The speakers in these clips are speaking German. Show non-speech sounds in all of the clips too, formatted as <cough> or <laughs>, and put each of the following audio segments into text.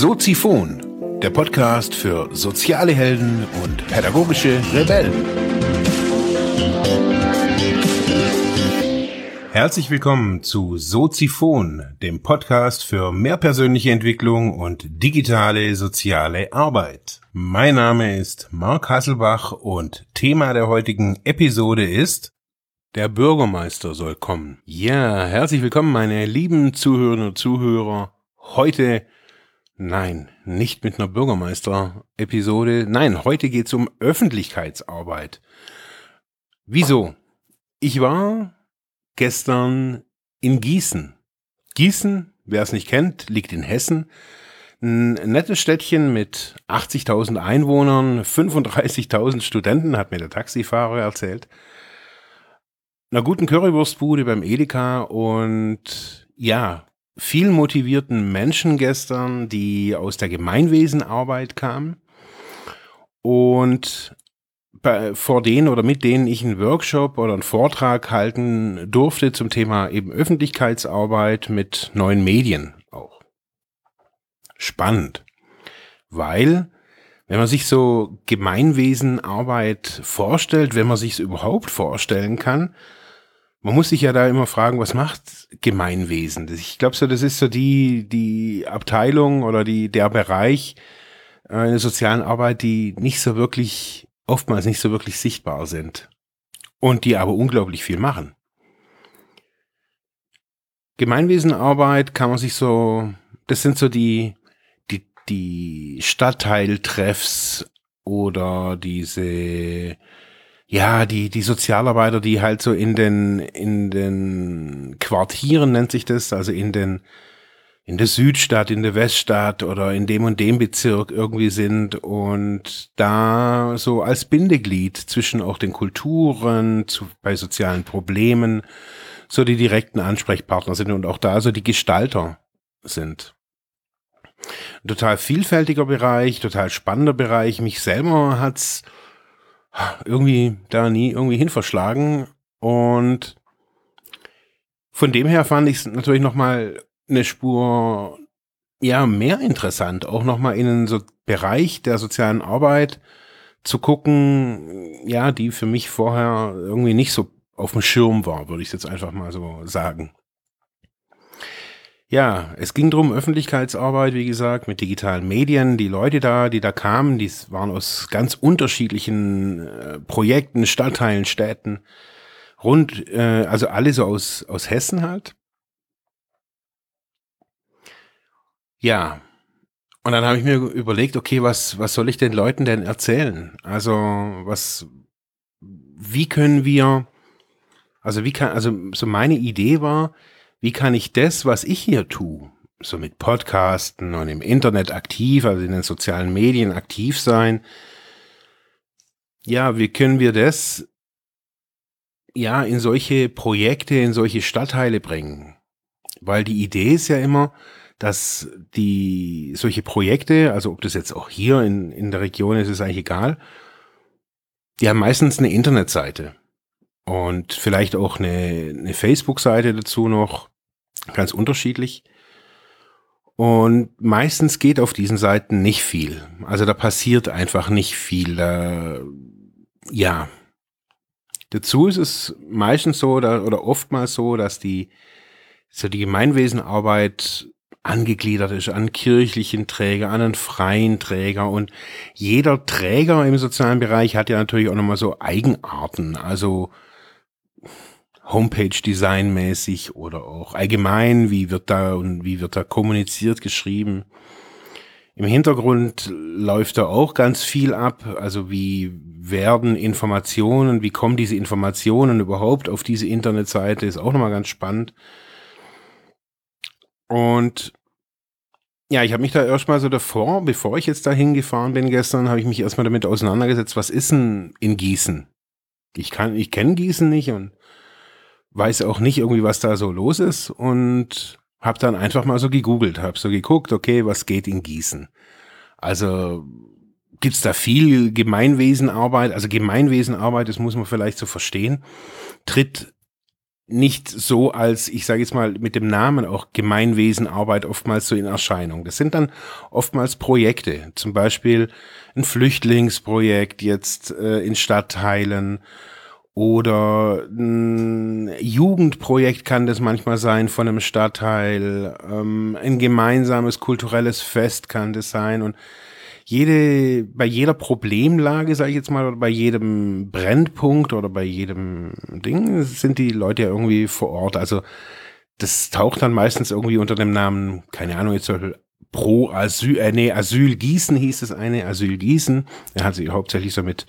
Soziphon, der Podcast für soziale Helden und pädagogische Rebellen. Herzlich willkommen zu Soziphon, dem Podcast für mehr persönliche Entwicklung und digitale soziale Arbeit. Mein Name ist Marc Hasselbach und Thema der heutigen Episode ist der Bürgermeister soll kommen. Ja, herzlich willkommen, meine lieben Zuhörerinnen und Zuhörer. Heute Nein, nicht mit einer Bürgermeister-Episode. Nein, heute geht's um Öffentlichkeitsarbeit. Wieso? Ich war gestern in Gießen. Gießen, wer es nicht kennt, liegt in Hessen. Ein nettes Städtchen mit 80.000 Einwohnern, 35.000 Studenten, hat mir der Taxifahrer erzählt. Einer guten Currywurstbude beim Edeka und ja, viel motivierten Menschen gestern, die aus der Gemeinwesenarbeit kamen und bei, vor denen oder mit denen ich einen Workshop oder einen Vortrag halten durfte zum Thema eben Öffentlichkeitsarbeit mit neuen Medien auch. Spannend, weil wenn man sich so Gemeinwesenarbeit vorstellt, wenn man sich es überhaupt vorstellen kann, man muss sich ja da immer fragen, was macht Gemeinwesen? Ich glaube so, das ist so die, die Abteilung oder die, der Bereich äh, in der sozialen Arbeit, die nicht so wirklich, oftmals nicht so wirklich sichtbar sind. Und die aber unglaublich viel machen. Gemeinwesenarbeit kann man sich so, das sind so die, die, die Stadtteiltreffs oder diese ja, die, die Sozialarbeiter, die halt so in den, in den Quartieren nennt sich das, also in den, in der Südstadt, in der Weststadt oder in dem und dem Bezirk irgendwie sind und da so als Bindeglied zwischen auch den Kulturen, zu, bei sozialen Problemen, so die direkten Ansprechpartner sind und auch da so die Gestalter sind. total vielfältiger Bereich, total spannender Bereich. Mich selber hat's irgendwie da nie irgendwie hin verschlagen. Und von dem her fand ich es natürlich nochmal eine Spur ja mehr interessant, auch nochmal in einen so Bereich der sozialen Arbeit zu gucken, ja, die für mich vorher irgendwie nicht so auf dem Schirm war, würde ich jetzt einfach mal so sagen. Ja, es ging drum Öffentlichkeitsarbeit, wie gesagt, mit digitalen Medien. Die Leute da, die da kamen, die waren aus ganz unterschiedlichen äh, Projekten, Stadtteilen, Städten, rund, äh, also alle so aus, aus Hessen halt. Ja, und dann habe ich mir überlegt, okay, was, was soll ich den Leuten denn erzählen? Also, was, wie können wir, also wie kann, also so meine Idee war, wie kann ich das, was ich hier tue, so mit Podcasten und im Internet aktiv, also in den sozialen Medien aktiv sein, ja, wie können wir das ja in solche Projekte, in solche Stadtteile bringen? Weil die Idee ist ja immer, dass die solche Projekte, also ob das jetzt auch hier in, in der Region ist, ist eigentlich egal, die haben meistens eine Internetseite und vielleicht auch eine, eine Facebook-Seite dazu noch, ganz unterschiedlich. Und meistens geht auf diesen Seiten nicht viel. Also da passiert einfach nicht viel. Da, ja. Dazu ist es meistens so oder, oder oftmals so, dass die, so die Gemeinwesenarbeit angegliedert ist an kirchlichen Träger, an einen freien Träger und jeder Träger im sozialen Bereich hat ja natürlich auch nochmal so Eigenarten. Also Homepage-Design mäßig oder auch allgemein, wie wird da und wie wird da kommuniziert, geschrieben. Im Hintergrund läuft da auch ganz viel ab. Also wie werden Informationen, wie kommen diese Informationen überhaupt auf diese Internetseite, ist auch nochmal ganz spannend. Und ja, ich habe mich da erstmal so davor, bevor ich jetzt da hingefahren bin gestern, habe ich mich erstmal damit auseinandergesetzt, was ist denn in Gießen? Ich kann, ich kenne Gießen nicht und weiß auch nicht irgendwie, was da so los ist und habe dann einfach mal so gegoogelt, habe so geguckt, okay, was geht in Gießen? Also gibt's da viel Gemeinwesenarbeit? Also Gemeinwesenarbeit, das muss man vielleicht so verstehen, tritt nicht so als, ich sage jetzt mal mit dem Namen auch Gemeinwesenarbeit oftmals so in Erscheinung. Das sind dann oftmals Projekte, zum Beispiel ein Flüchtlingsprojekt jetzt äh, in Stadtteilen oder ein Jugendprojekt kann das manchmal sein von einem Stadtteil, ähm, ein gemeinsames kulturelles Fest kann das sein und jede, bei jeder Problemlage, sage ich jetzt mal, oder bei jedem Brennpunkt oder bei jedem Ding sind die Leute ja irgendwie vor Ort. Also das taucht dann meistens irgendwie unter dem Namen, keine Ahnung, jetzt zum Pro Asyl, äh, nee, Asyl Gießen hieß es eine, Asyl Gießen. Er hat sich hauptsächlich so mit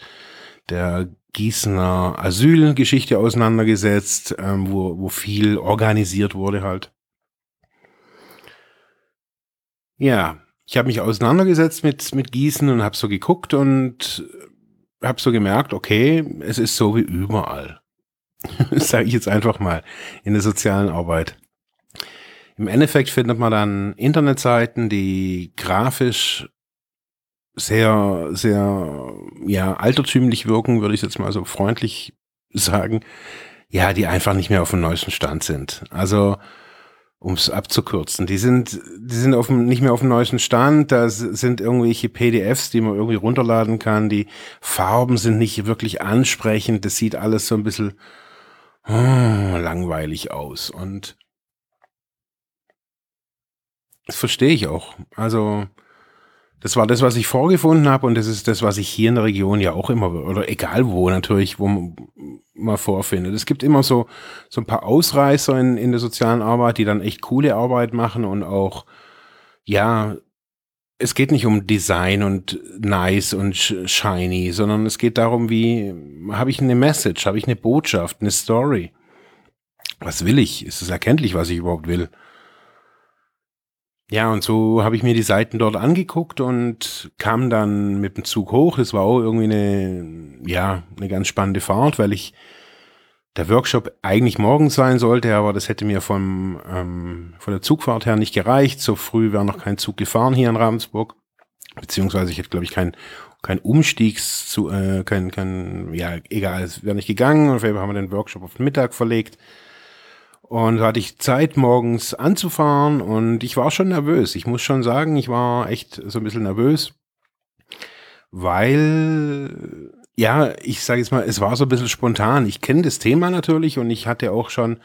der Gießener Asylgeschichte auseinandergesetzt, ähm, wo, wo viel organisiert wurde halt. Ja, ich habe mich auseinandergesetzt mit, mit Gießen und habe so geguckt und habe so gemerkt, okay, es ist so wie überall. <laughs> Sage ich jetzt einfach mal in der sozialen Arbeit. Im Endeffekt findet man dann Internetseiten, die grafisch sehr, sehr, ja, altertümlich wirken, würde ich jetzt mal so freundlich sagen. Ja, die einfach nicht mehr auf dem neuesten Stand sind. Also, um es abzukürzen. Die sind, die sind auf dem, nicht mehr auf dem neuesten Stand. Da sind irgendwelche PDFs, die man irgendwie runterladen kann. Die Farben sind nicht wirklich ansprechend. Das sieht alles so ein bisschen oh, langweilig aus. Und das verstehe ich auch. Also, das war das, was ich vorgefunden habe und das ist das, was ich hier in der Region ja auch immer, oder egal wo natürlich, wo man mal vorfindet. Es gibt immer so, so ein paar Ausreißer in, in der sozialen Arbeit, die dann echt coole Arbeit machen und auch, ja, es geht nicht um Design und nice und shiny, sondern es geht darum, wie habe ich eine Message, habe ich eine Botschaft, eine Story. Was will ich? Ist es erkenntlich, was ich überhaupt will? Ja, und so habe ich mir die Seiten dort angeguckt und kam dann mit dem Zug hoch. Es war auch irgendwie eine, ja, eine ganz spannende Fahrt, weil ich der Workshop eigentlich morgens sein sollte, aber das hätte mir vom, ähm, von der Zugfahrt her nicht gereicht. So früh wäre noch kein Zug gefahren hier in Ravensburg. Beziehungsweise ich hätte, glaube ich, kein, kein Umstiegs zu, äh, kein, kein, ja, egal, es wäre nicht gegangen. Und wir haben den Workshop auf den Mittag verlegt. Und da hatte ich Zeit, morgens anzufahren und ich war schon nervös. Ich muss schon sagen, ich war echt so ein bisschen nervös, weil, ja, ich sage jetzt mal, es war so ein bisschen spontan. Ich kenne das Thema natürlich und ich hatte auch schon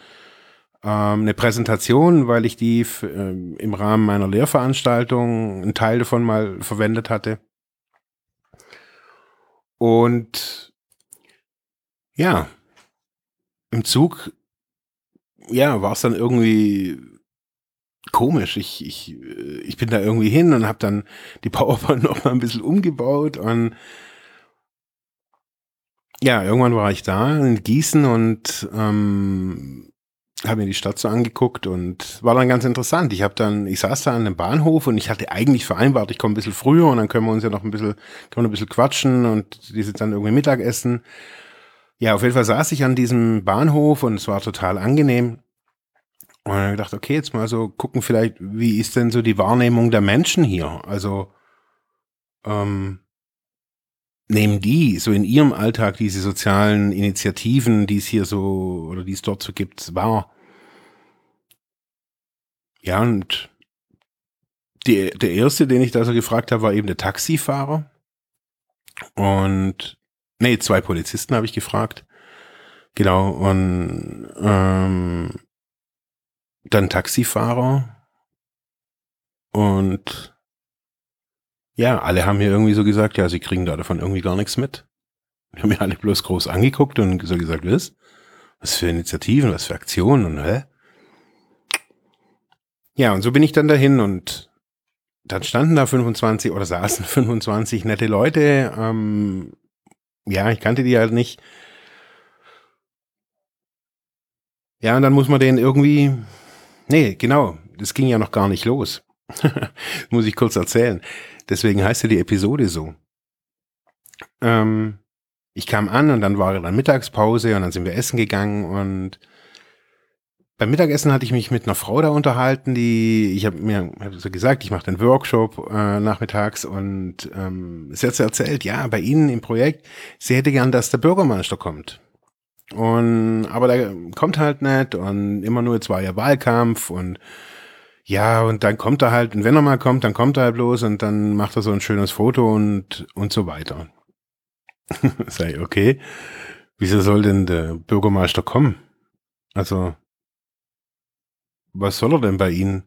ähm, eine Präsentation, weil ich die äh, im Rahmen meiner Lehrveranstaltung einen Teil davon mal verwendet hatte. Und ja, im Zug ja, war es dann irgendwie komisch. Ich, ich, äh, ich bin da irgendwie hin und habe dann die <laughs> PowerPoint noch mal ein bisschen umgebaut und ja, irgendwann war ich da in Gießen und ähm, habe mir die Stadt so angeguckt und war dann ganz interessant. Ich habe dann, ich saß da an einem Bahnhof und ich hatte eigentlich vereinbart, ich komme ein bisschen früher und dann können wir uns ja noch ein bisschen, können wir ein bisschen quatschen und die sind dann irgendwie Mittagessen. Ja, auf jeden Fall saß ich an diesem Bahnhof und es war total angenehm. Und dann gedacht, okay, jetzt mal so gucken vielleicht, wie ist denn so die Wahrnehmung der Menschen hier? Also, ähm, nehmen die so in ihrem Alltag diese sozialen Initiativen, die es hier so oder die es dort so gibt, wahr? Ja, und die, der erste, den ich da so gefragt habe, war eben der Taxifahrer. Und Nee, zwei Polizisten habe ich gefragt. Genau, und ähm, dann Taxifahrer. Und ja, alle haben mir irgendwie so gesagt, ja, sie kriegen da davon irgendwie gar nichts mit. Die haben mir alle bloß groß angeguckt und so gesagt, was? Was für Initiativen, was für Aktionen und hä? Ja, und so bin ich dann dahin und dann standen da 25 oder saßen <laughs> 25 nette Leute, ähm, ja, ich kannte die halt nicht. Ja, und dann muss man den irgendwie. Nee, genau. Das ging ja noch gar nicht los. <laughs> muss ich kurz erzählen. Deswegen heißt ja die Episode so. Ähm, ich kam an und dann war dann Mittagspause und dann sind wir essen gegangen und beim Mittagessen hatte ich mich mit einer Frau da unterhalten, die, ich habe mir hab so gesagt, ich mache den Workshop äh, nachmittags und ähm, sie hat erzählt, ja, bei Ihnen im Projekt, sie hätte gern, dass der Bürgermeister kommt. Und, aber der kommt halt nicht und immer nur zwei Jahre Wahlkampf und ja, und dann kommt er halt, und wenn er mal kommt, dann kommt er halt bloß und dann macht er so ein schönes Foto und, und so weiter. <laughs> Sei okay. Wieso soll denn der Bürgermeister kommen? Also, was soll er denn bei Ihnen?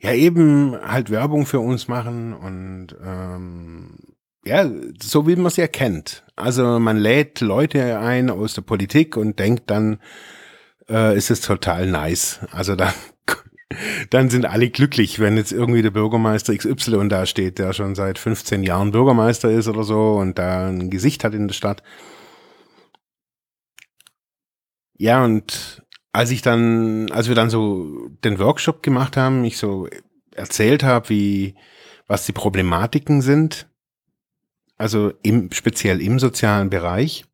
Ja, eben halt Werbung für uns machen und ähm, ja, so wie man es ja kennt. Also man lädt Leute ein aus der Politik und denkt dann, äh, ist es total nice. Also da <laughs> dann sind alle glücklich, wenn jetzt irgendwie der Bürgermeister XY da steht, der schon seit 15 Jahren Bürgermeister ist oder so und da ein Gesicht hat in der Stadt. Ja, und als ich dann, als wir dann so den Workshop gemacht haben, ich so erzählt habe, wie, was die Problematiken sind, also im, speziell im sozialen Bereich,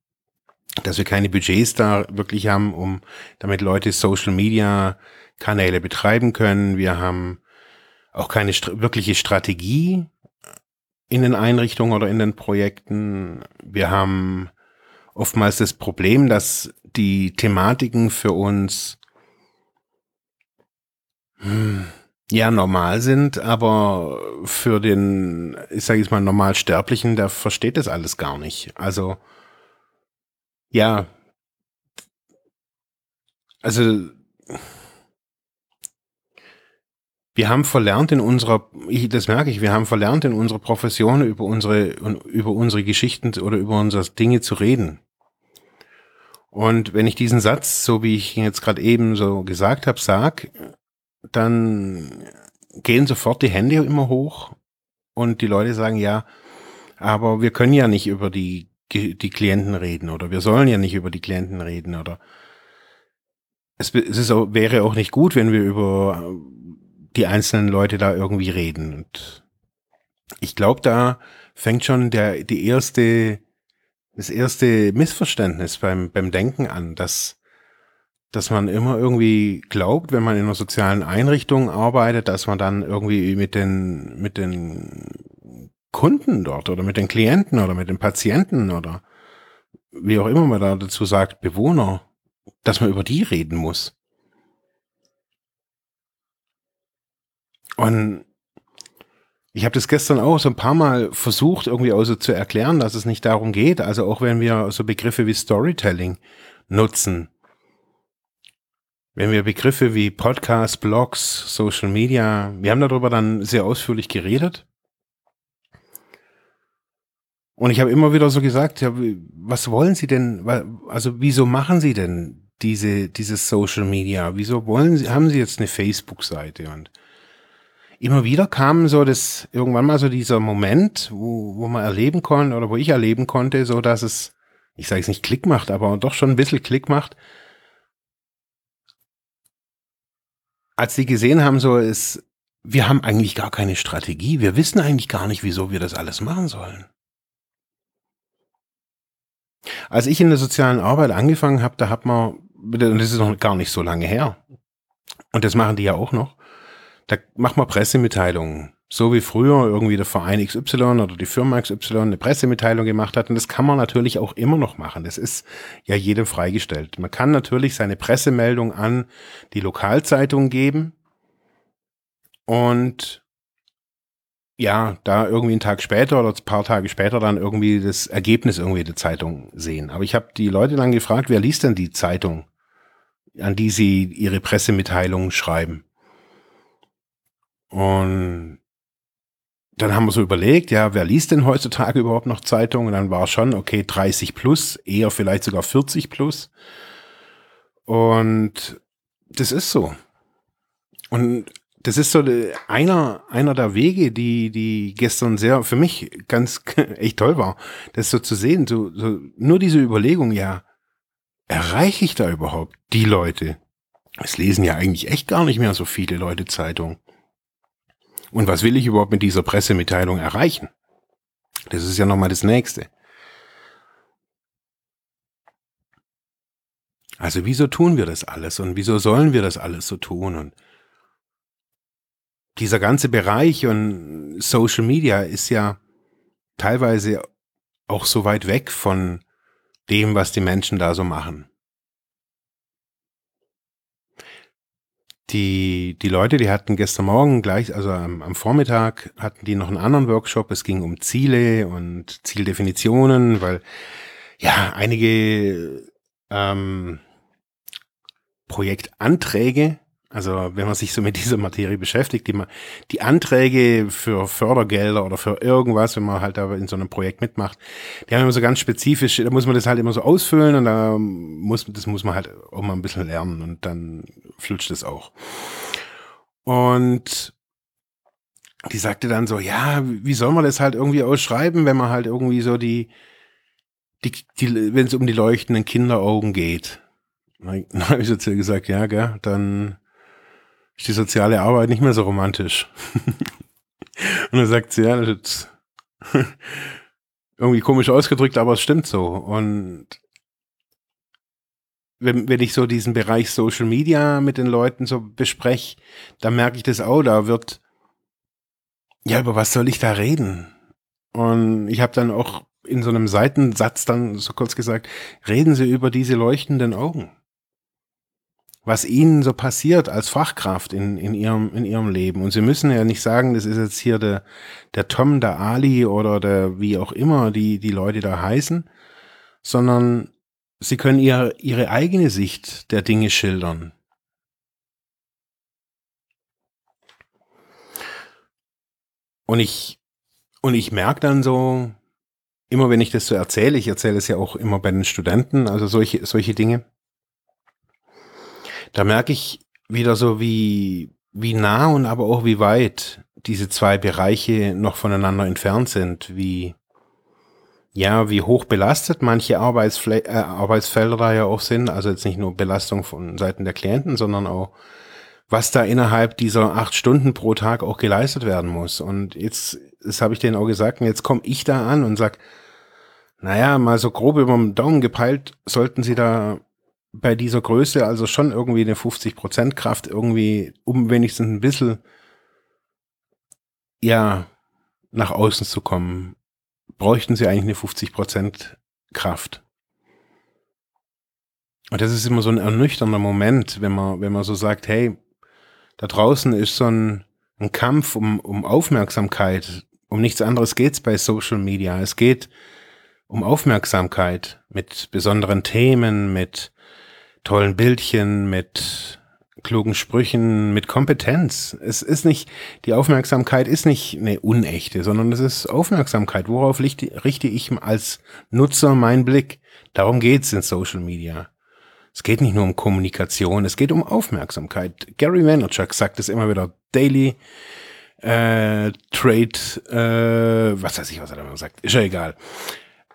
dass wir keine Budgets da wirklich haben, um damit Leute Social Media Kanäle betreiben können. Wir haben auch keine st wirkliche Strategie in den Einrichtungen oder in den Projekten. Wir haben oftmals das Problem, dass die Thematiken für uns hm, ja normal sind, aber für den, ich sage jetzt mal, Normalsterblichen, der versteht das alles gar nicht. Also ja, also wir haben verlernt in unserer, ich, das merke ich, wir haben verlernt in unserer Profession über unsere, über unsere Geschichten oder über unsere Dinge zu reden. Und wenn ich diesen Satz, so wie ich ihn jetzt gerade eben so gesagt habe, sag, dann gehen sofort die Hände immer hoch und die Leute sagen, ja, aber wir können ja nicht über die, die Klienten reden oder wir sollen ja nicht über die Klienten reden oder es, es ist wäre auch nicht gut, wenn wir über die einzelnen Leute da irgendwie reden. Und ich glaube, da fängt schon der, die erste, das erste Missverständnis beim, beim Denken an, dass, dass man immer irgendwie glaubt, wenn man in einer sozialen Einrichtung arbeitet, dass man dann irgendwie mit den, mit den Kunden dort oder mit den Klienten oder mit den Patienten oder wie auch immer man da dazu sagt, Bewohner, dass man über die reden muss. Und ich habe das gestern auch so ein paar Mal versucht, irgendwie auch so zu erklären, dass es nicht darum geht. Also auch wenn wir so Begriffe wie Storytelling nutzen, wenn wir Begriffe wie Podcasts, Blogs, Social Media, wir haben darüber dann sehr ausführlich geredet. Und ich habe immer wieder so gesagt, ja, was wollen Sie denn, also wieso machen Sie denn diese, dieses Social Media? Wieso wollen Sie, haben Sie jetzt eine Facebook-Seite und immer wieder kam so das, irgendwann mal so dieser Moment, wo, wo man erleben konnte oder wo ich erleben konnte, so dass es, ich sage es nicht Klick macht, aber doch schon ein bisschen Klick macht. Als die gesehen haben, so ist, wir haben eigentlich gar keine Strategie. Wir wissen eigentlich gar nicht, wieso wir das alles machen sollen. Als ich in der sozialen Arbeit angefangen habe, da hat man, und das ist noch gar nicht so lange her, und das machen die ja auch noch, da macht man Pressemitteilungen. So wie früher irgendwie der Verein XY oder die Firma XY eine Pressemitteilung gemacht hat. Und das kann man natürlich auch immer noch machen. Das ist ja jedem freigestellt. Man kann natürlich seine Pressemeldung an die Lokalzeitung geben und ja, da irgendwie einen Tag später oder ein paar Tage später dann irgendwie das Ergebnis irgendwie der Zeitung sehen. Aber ich habe die Leute dann gefragt, wer liest denn die Zeitung, an die sie ihre Pressemitteilungen schreiben? Und dann haben wir so überlegt, ja, wer liest denn heutzutage überhaupt noch Zeitungen? Und dann war schon, okay, 30 plus, eher vielleicht sogar 40 plus. Und das ist so. Und das ist so einer, einer der Wege, die, die gestern sehr, für mich ganz, <laughs> echt toll war, das so zu sehen, so, so nur diese Überlegung, ja, erreiche ich da überhaupt die Leute? Es lesen ja eigentlich echt gar nicht mehr so viele Leute Zeitung. Und was will ich überhaupt mit dieser Pressemitteilung erreichen? Das ist ja nochmal das nächste. Also wieso tun wir das alles und wieso sollen wir das alles so tun? Und dieser ganze Bereich und Social Media ist ja teilweise auch so weit weg von dem, was die Menschen da so machen. Die, die Leute, die hatten gestern Morgen gleich, also am, am Vormittag, hatten die noch einen anderen Workshop. Es ging um Ziele und Zieldefinitionen, weil ja einige ähm, Projektanträge also wenn man sich so mit dieser Materie beschäftigt, die, die Anträge für Fördergelder oder für irgendwas, wenn man halt da in so einem Projekt mitmacht, die haben immer so ganz spezifisch, da muss man das halt immer so ausfüllen und da muss, das muss man halt auch mal ein bisschen lernen und dann flutscht es auch. Und die sagte dann so, ja, wie soll man das halt irgendwie ausschreiben, wenn man halt irgendwie so die, die, die wenn es um die leuchtenden Kinderaugen geht. Dann habe ich so zu ihr gesagt, ja, gell, dann ist die soziale Arbeit nicht mehr so romantisch. <laughs> und dann sagt sie, ja, das ist irgendwie komisch ausgedrückt, aber es stimmt so. Und wenn, wenn ich so diesen Bereich Social Media mit den Leuten so bespreche, dann merke ich das auch, da wird, ja, über was soll ich da reden? Und ich habe dann auch in so einem Seitensatz dann so kurz gesagt, reden Sie über diese leuchtenden Augen was ihnen so passiert als Fachkraft in, in, ihrem, in ihrem Leben. Und sie müssen ja nicht sagen, das ist jetzt hier der, der Tom, der Ali oder der wie auch immer die, die Leute da heißen, sondern sie können ihr, ihre eigene Sicht der Dinge schildern. Und ich, und ich merke dann so, immer wenn ich das so erzähle, ich erzähle es ja auch immer bei den Studenten, also solche, solche Dinge, da merke ich wieder so, wie, wie nah und aber auch wie weit diese zwei Bereiche noch voneinander entfernt sind, wie, ja, wie hoch belastet manche Arbeitsfle äh, Arbeitsfelder da ja auch sind, also jetzt nicht nur Belastung von Seiten der Klienten, sondern auch, was da innerhalb dieser acht Stunden pro Tag auch geleistet werden muss. Und jetzt, das habe ich denen auch gesagt, und jetzt komme ich da an und sag, naja, mal so grob über den Daumen gepeilt, sollten Sie da bei dieser Größe also schon irgendwie eine 50% Kraft irgendwie, um wenigstens ein bisschen, ja, nach außen zu kommen, bräuchten sie eigentlich eine 50% Kraft. Und das ist immer so ein ernüchternder Moment, wenn man, wenn man so sagt, hey, da draußen ist so ein, ein Kampf um, um Aufmerksamkeit. Um nichts anderes geht's bei Social Media. Es geht um Aufmerksamkeit mit besonderen Themen, mit tollen Bildchen, mit klugen Sprüchen, mit Kompetenz. Es ist nicht, die Aufmerksamkeit ist nicht eine unechte, sondern es ist Aufmerksamkeit. Worauf richte ich als Nutzer meinen Blick? Darum geht's in Social Media. Es geht nicht nur um Kommunikation, es geht um Aufmerksamkeit. Gary Vaynerchuk sagt es immer wieder. Daily äh, Trade, äh, was weiß ich, was er da immer sagt, ist ja egal.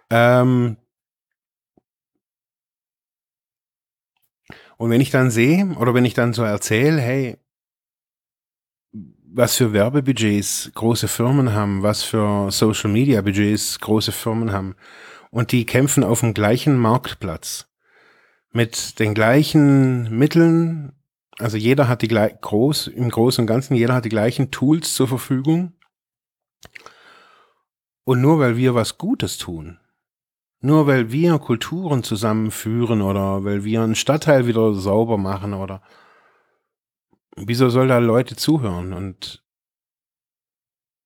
Ähm, Und wenn ich dann sehe oder wenn ich dann so erzähle, hey, was für Werbebudgets große Firmen haben, was für Social Media Budgets große Firmen haben und die kämpfen auf dem gleichen Marktplatz mit den gleichen Mitteln, also jeder hat die gleich groß im Großen und Ganzen, jeder hat die gleichen Tools zur Verfügung. Und nur weil wir was Gutes tun, nur weil wir Kulturen zusammenführen oder weil wir einen Stadtteil wieder sauber machen oder wieso soll da Leute zuhören? Und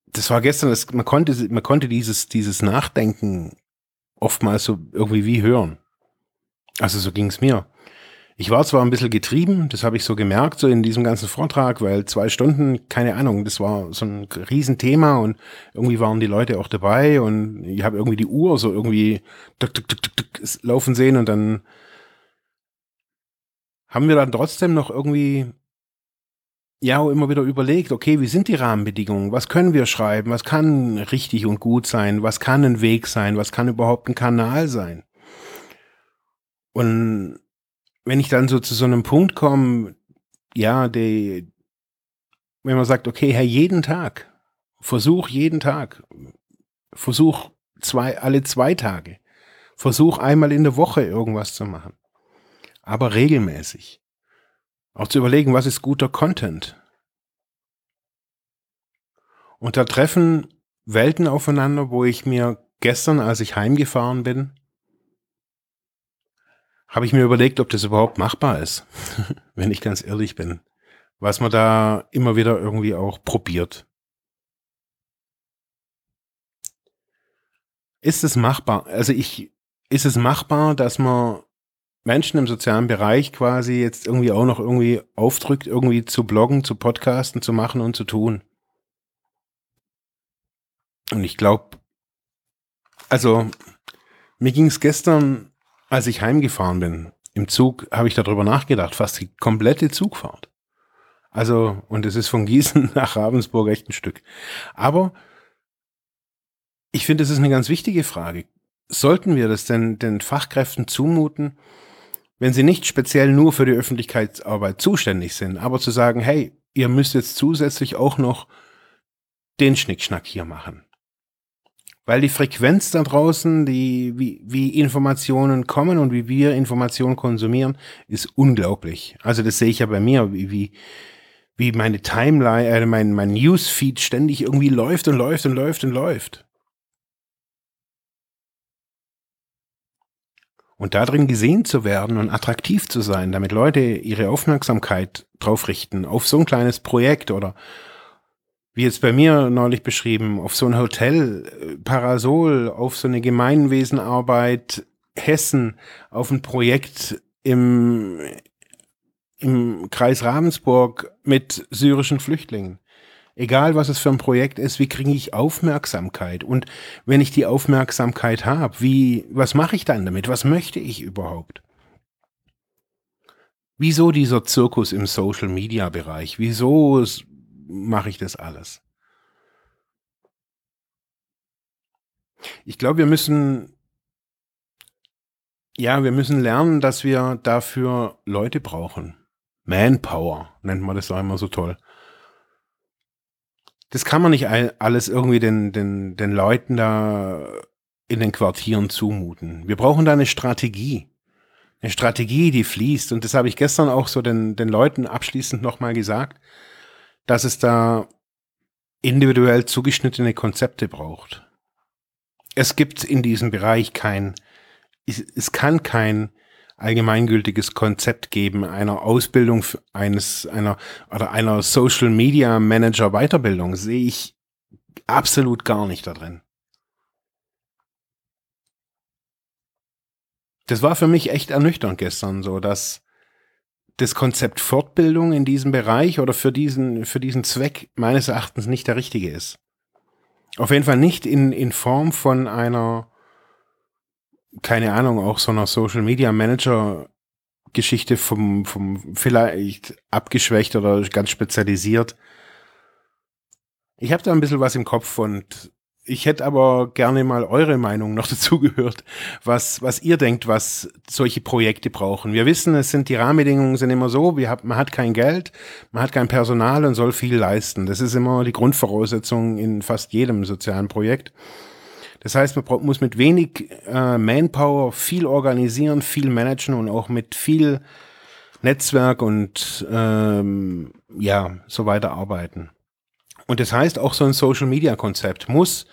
das war gestern, das, man konnte, man konnte dieses, dieses Nachdenken oftmals so irgendwie wie hören. Also so ging es mir. Ich war zwar ein bisschen getrieben, das habe ich so gemerkt, so in diesem ganzen Vortrag, weil zwei Stunden, keine Ahnung, das war so ein Riesenthema und irgendwie waren die Leute auch dabei und ich habe irgendwie die Uhr so irgendwie tuk, tuk, tuk, laufen sehen und dann haben wir dann trotzdem noch irgendwie ja immer wieder überlegt, okay, wie sind die Rahmenbedingungen? Was können wir schreiben? Was kann richtig und gut sein? Was kann ein Weg sein? Was kann überhaupt ein Kanal sein? Und wenn ich dann so zu so einem Punkt komme, ja, die, wenn man sagt, okay, Herr, jeden Tag, versuch jeden Tag, versuch zwei, alle zwei Tage, versuch einmal in der Woche irgendwas zu machen, aber regelmäßig. Auch zu überlegen, was ist guter Content. Und da treffen Welten aufeinander, wo ich mir gestern, als ich heimgefahren bin, habe ich mir überlegt, ob das überhaupt machbar ist, <laughs> wenn ich ganz ehrlich bin. was man da immer wieder irgendwie auch probiert. Ist es machbar? Also ich, ist es machbar, dass man Menschen im sozialen Bereich quasi jetzt irgendwie auch noch irgendwie aufdrückt, irgendwie zu bloggen, zu podcasten, zu machen und zu tun? Und ich glaube, also mir ging es gestern, als ich heimgefahren bin, im Zug, habe ich darüber nachgedacht, fast die komplette Zugfahrt. Also, und es ist von Gießen <laughs> nach Ravensburg echt ein Stück. Aber ich finde, es ist eine ganz wichtige Frage. Sollten wir das denn den Fachkräften zumuten, wenn sie nicht speziell nur für die Öffentlichkeitsarbeit zuständig sind, aber zu sagen, hey, ihr müsst jetzt zusätzlich auch noch den Schnickschnack hier machen. Weil die Frequenz da draußen, die, wie, wie Informationen kommen und wie wir Informationen konsumieren, ist unglaublich. Also das sehe ich ja bei mir, wie, wie, wie meine Timeline, äh, mein, mein Newsfeed ständig irgendwie läuft und läuft und läuft und läuft. Und darin gesehen zu werden und attraktiv zu sein, damit Leute ihre Aufmerksamkeit drauf richten, auf so ein kleines Projekt oder wie jetzt bei mir neulich beschrieben, auf so ein Hotel, äh, Parasol, auf so eine Gemeinwesenarbeit Hessen, auf ein Projekt im, im Kreis Ravensburg mit syrischen Flüchtlingen. Egal, was es für ein Projekt ist, wie kriege ich Aufmerksamkeit? Und wenn ich die Aufmerksamkeit habe, wie, was mache ich dann damit? Was möchte ich überhaupt? Wieso dieser Zirkus im Social Media Bereich? Wieso mache ich das alles? Ich glaube, wir müssen, ja, wir müssen lernen, dass wir dafür Leute brauchen. Manpower nennt man das auch immer so toll. Das kann man nicht alles irgendwie den, den, den Leuten da in den Quartieren zumuten. Wir brauchen da eine Strategie. Eine Strategie, die fließt. Und das habe ich gestern auch so den, den Leuten abschließend nochmal gesagt dass es da individuell zugeschnittene Konzepte braucht. Es gibt in diesem Bereich kein, es kann kein allgemeingültiges Konzept geben einer Ausbildung eines einer oder einer Social Media Manager Weiterbildung sehe ich absolut gar nicht da drin. Das war für mich echt ernüchternd gestern so, dass das Konzept Fortbildung in diesem Bereich oder für diesen, für diesen Zweck meines Erachtens nicht der richtige ist. Auf jeden Fall nicht in, in Form von einer, keine Ahnung, auch so einer Social Media Manager Geschichte vom, vom vielleicht abgeschwächt oder ganz spezialisiert. Ich habe da ein bisschen was im Kopf und ich hätte aber gerne mal eure Meinung noch <laughs> dazu gehört, was, was ihr denkt, was solche Projekte brauchen. Wir wissen, es sind die Rahmenbedingungen sind immer so, wir haben, man hat kein Geld, man hat kein Personal und soll viel leisten. Das ist immer die Grundvoraussetzung in fast jedem sozialen Projekt. Das heißt, man muss mit wenig äh, Manpower viel organisieren, viel managen und auch mit viel Netzwerk und ähm, ja, so weiter arbeiten. Und das heißt, auch so ein Social Media Konzept muss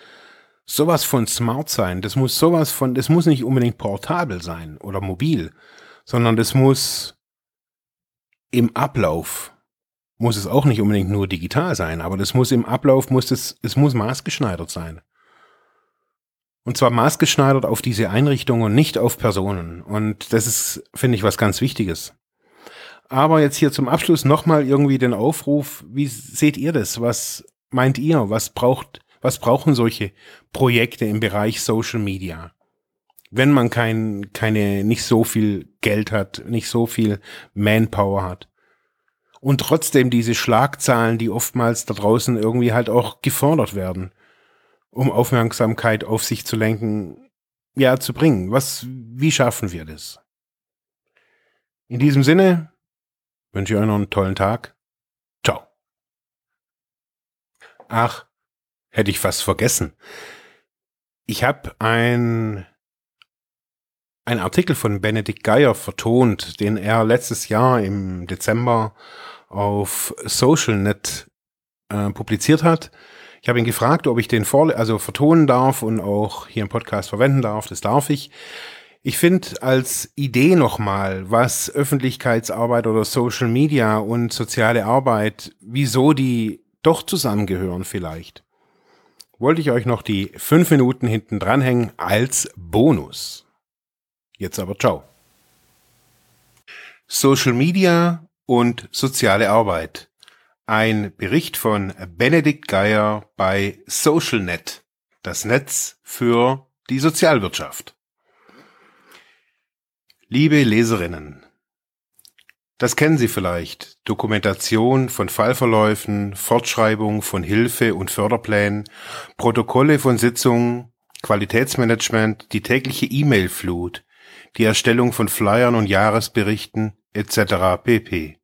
sowas von smart sein. Das muss sowas von, das muss nicht unbedingt portabel sein oder mobil, sondern das muss im Ablauf muss es auch nicht unbedingt nur digital sein, aber das muss im Ablauf muss es, es muss maßgeschneidert sein. Und zwar maßgeschneidert auf diese Einrichtung und nicht auf Personen. Und das ist, finde ich, was ganz Wichtiges. Aber jetzt hier zum Abschluss nochmal irgendwie den Aufruf, wie seht ihr das? Was meint ihr? Was braucht, was brauchen solche Projekte im Bereich Social Media? Wenn man kein, keine, nicht so viel Geld hat, nicht so viel Manpower hat. Und trotzdem diese Schlagzahlen, die oftmals da draußen irgendwie halt auch gefordert werden, um Aufmerksamkeit auf sich zu lenken, ja, zu bringen. Was, wie schaffen wir das? In diesem Sinne, Wünsche euch noch einen tollen Tag. Ciao. Ach, hätte ich fast vergessen. Ich habe ein, ein Artikel von Benedikt Geier vertont, den er letztes Jahr im Dezember auf SocialNet äh, publiziert hat. Ich habe ihn gefragt, ob ich den vor, also vertonen darf und auch hier im Podcast verwenden darf. Das darf ich. Ich finde als Idee nochmal, was Öffentlichkeitsarbeit oder Social Media und soziale Arbeit, wieso die doch zusammengehören vielleicht, wollte ich euch noch die fünf Minuten hinten dranhängen als Bonus. Jetzt aber ciao. Social Media und soziale Arbeit. Ein Bericht von Benedikt Geier bei SocialNet, das Netz für die Sozialwirtschaft. Liebe Leserinnen, das kennen Sie vielleicht. Dokumentation von Fallverläufen, Fortschreibung von Hilfe- und Förderplänen, Protokolle von Sitzungen, Qualitätsmanagement, die tägliche E-Mail-Flut, die Erstellung von Flyern und Jahresberichten etc. pp.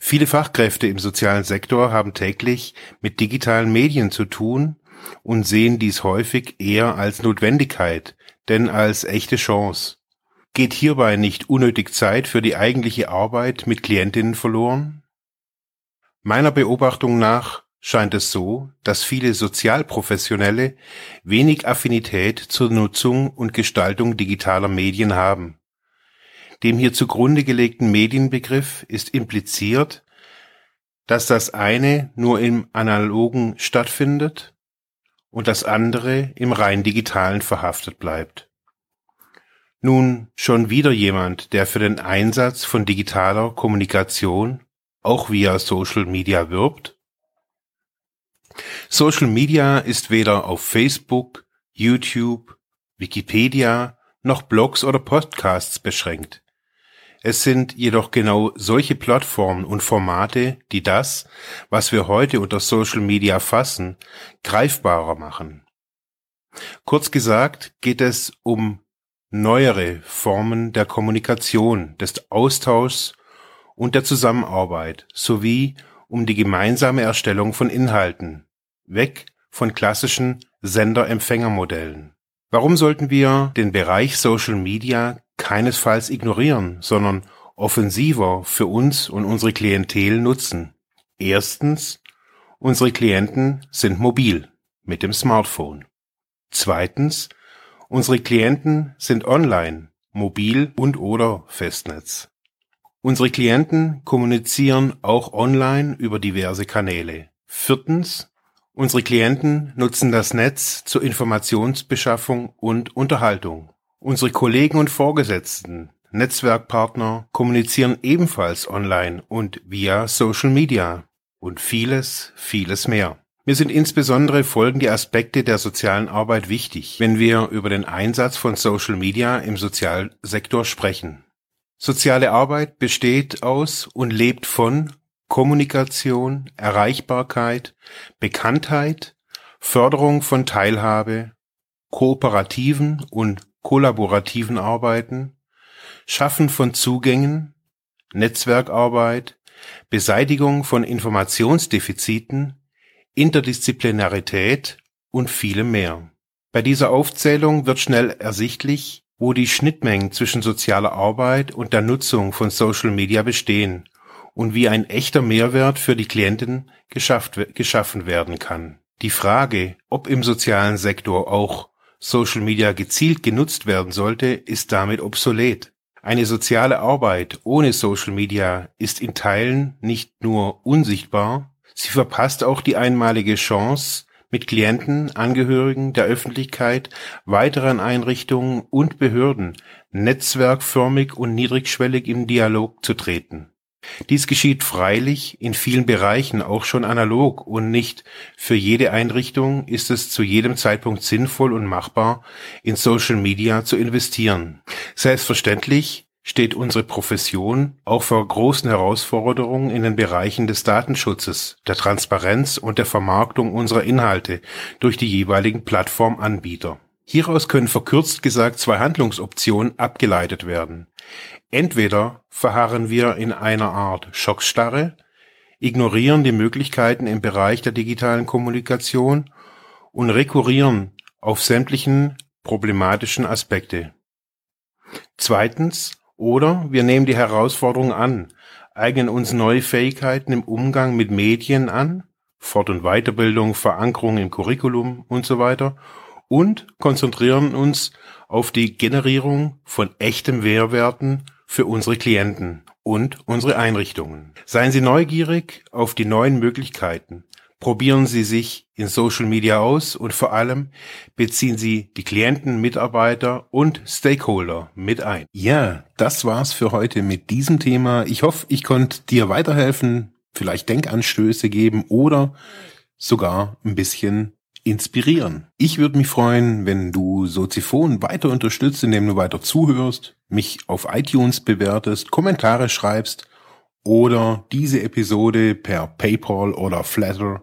Viele Fachkräfte im sozialen Sektor haben täglich mit digitalen Medien zu tun und sehen dies häufig eher als Notwendigkeit, denn als echte Chance. Geht hierbei nicht unnötig Zeit für die eigentliche Arbeit mit Klientinnen verloren? Meiner Beobachtung nach scheint es so, dass viele Sozialprofessionelle wenig Affinität zur Nutzung und Gestaltung digitaler Medien haben. Dem hier zugrunde gelegten Medienbegriff ist impliziert, dass das eine nur im analogen stattfindet und das andere im rein digitalen verhaftet bleibt. Nun schon wieder jemand, der für den Einsatz von digitaler Kommunikation auch via Social Media wirbt? Social Media ist weder auf Facebook, YouTube, Wikipedia noch Blogs oder Podcasts beschränkt. Es sind jedoch genau solche Plattformen und Formate, die das, was wir heute unter Social Media fassen, greifbarer machen. Kurz gesagt geht es um neuere Formen der Kommunikation, des Austauschs und der Zusammenarbeit sowie um die gemeinsame Erstellung von Inhalten, weg von klassischen Sender-Empfänger-Modellen. Warum sollten wir den Bereich Social Media keinesfalls ignorieren, sondern offensiver für uns und unsere Klientel nutzen? Erstens, unsere Klienten sind mobil mit dem Smartphone. Zweitens, Unsere Klienten sind online, mobil und oder Festnetz. Unsere Klienten kommunizieren auch online über diverse Kanäle. Viertens, unsere Klienten nutzen das Netz zur Informationsbeschaffung und Unterhaltung. Unsere Kollegen und Vorgesetzten, Netzwerkpartner kommunizieren ebenfalls online und via Social Media und vieles, vieles mehr. Mir sind insbesondere folgende Aspekte der sozialen Arbeit wichtig, wenn wir über den Einsatz von Social Media im Sozialsektor sprechen. Soziale Arbeit besteht aus und lebt von Kommunikation, Erreichbarkeit, Bekanntheit, Förderung von Teilhabe, kooperativen und kollaborativen Arbeiten, Schaffen von Zugängen, Netzwerkarbeit, Beseitigung von Informationsdefiziten, Interdisziplinarität und vielem mehr. Bei dieser Aufzählung wird schnell ersichtlich, wo die Schnittmengen zwischen sozialer Arbeit und der Nutzung von Social Media bestehen und wie ein echter Mehrwert für die Klienten geschafft, geschaffen werden kann. Die Frage, ob im sozialen Sektor auch Social Media gezielt genutzt werden sollte, ist damit obsolet. Eine soziale Arbeit ohne Social Media ist in Teilen nicht nur unsichtbar, Sie verpasst auch die einmalige Chance, mit Klienten, Angehörigen der Öffentlichkeit, weiteren Einrichtungen und Behörden netzwerkförmig und niedrigschwellig in Dialog zu treten. Dies geschieht freilich in vielen Bereichen auch schon analog und nicht für jede Einrichtung ist es zu jedem Zeitpunkt sinnvoll und machbar, in Social Media zu investieren. Selbstverständlich steht unsere Profession auch vor großen Herausforderungen in den Bereichen des Datenschutzes, der Transparenz und der Vermarktung unserer Inhalte durch die jeweiligen Plattformanbieter. Hieraus können verkürzt gesagt zwei Handlungsoptionen abgeleitet werden. Entweder verharren wir in einer Art Schockstarre, ignorieren die Möglichkeiten im Bereich der digitalen Kommunikation und rekurrieren auf sämtlichen problematischen Aspekte. Zweitens oder wir nehmen die Herausforderung an, eignen uns neue Fähigkeiten im Umgang mit Medien an, Fort- und Weiterbildung, Verankerung im Curriculum und so weiter und konzentrieren uns auf die Generierung von echtem Mehrwerten für unsere Klienten und unsere Einrichtungen. Seien Sie neugierig auf die neuen Möglichkeiten. Probieren Sie sich in Social Media aus und vor allem beziehen Sie die Klienten, Mitarbeiter und Stakeholder mit ein. Ja, das war's für heute mit diesem Thema. Ich hoffe, ich konnte dir weiterhelfen, vielleicht Denkanstöße geben oder sogar ein bisschen inspirieren. Ich würde mich freuen, wenn du Soziphon weiter unterstützt, indem du weiter zuhörst, mich auf iTunes bewertest, Kommentare schreibst oder diese Episode per PayPal oder Flatter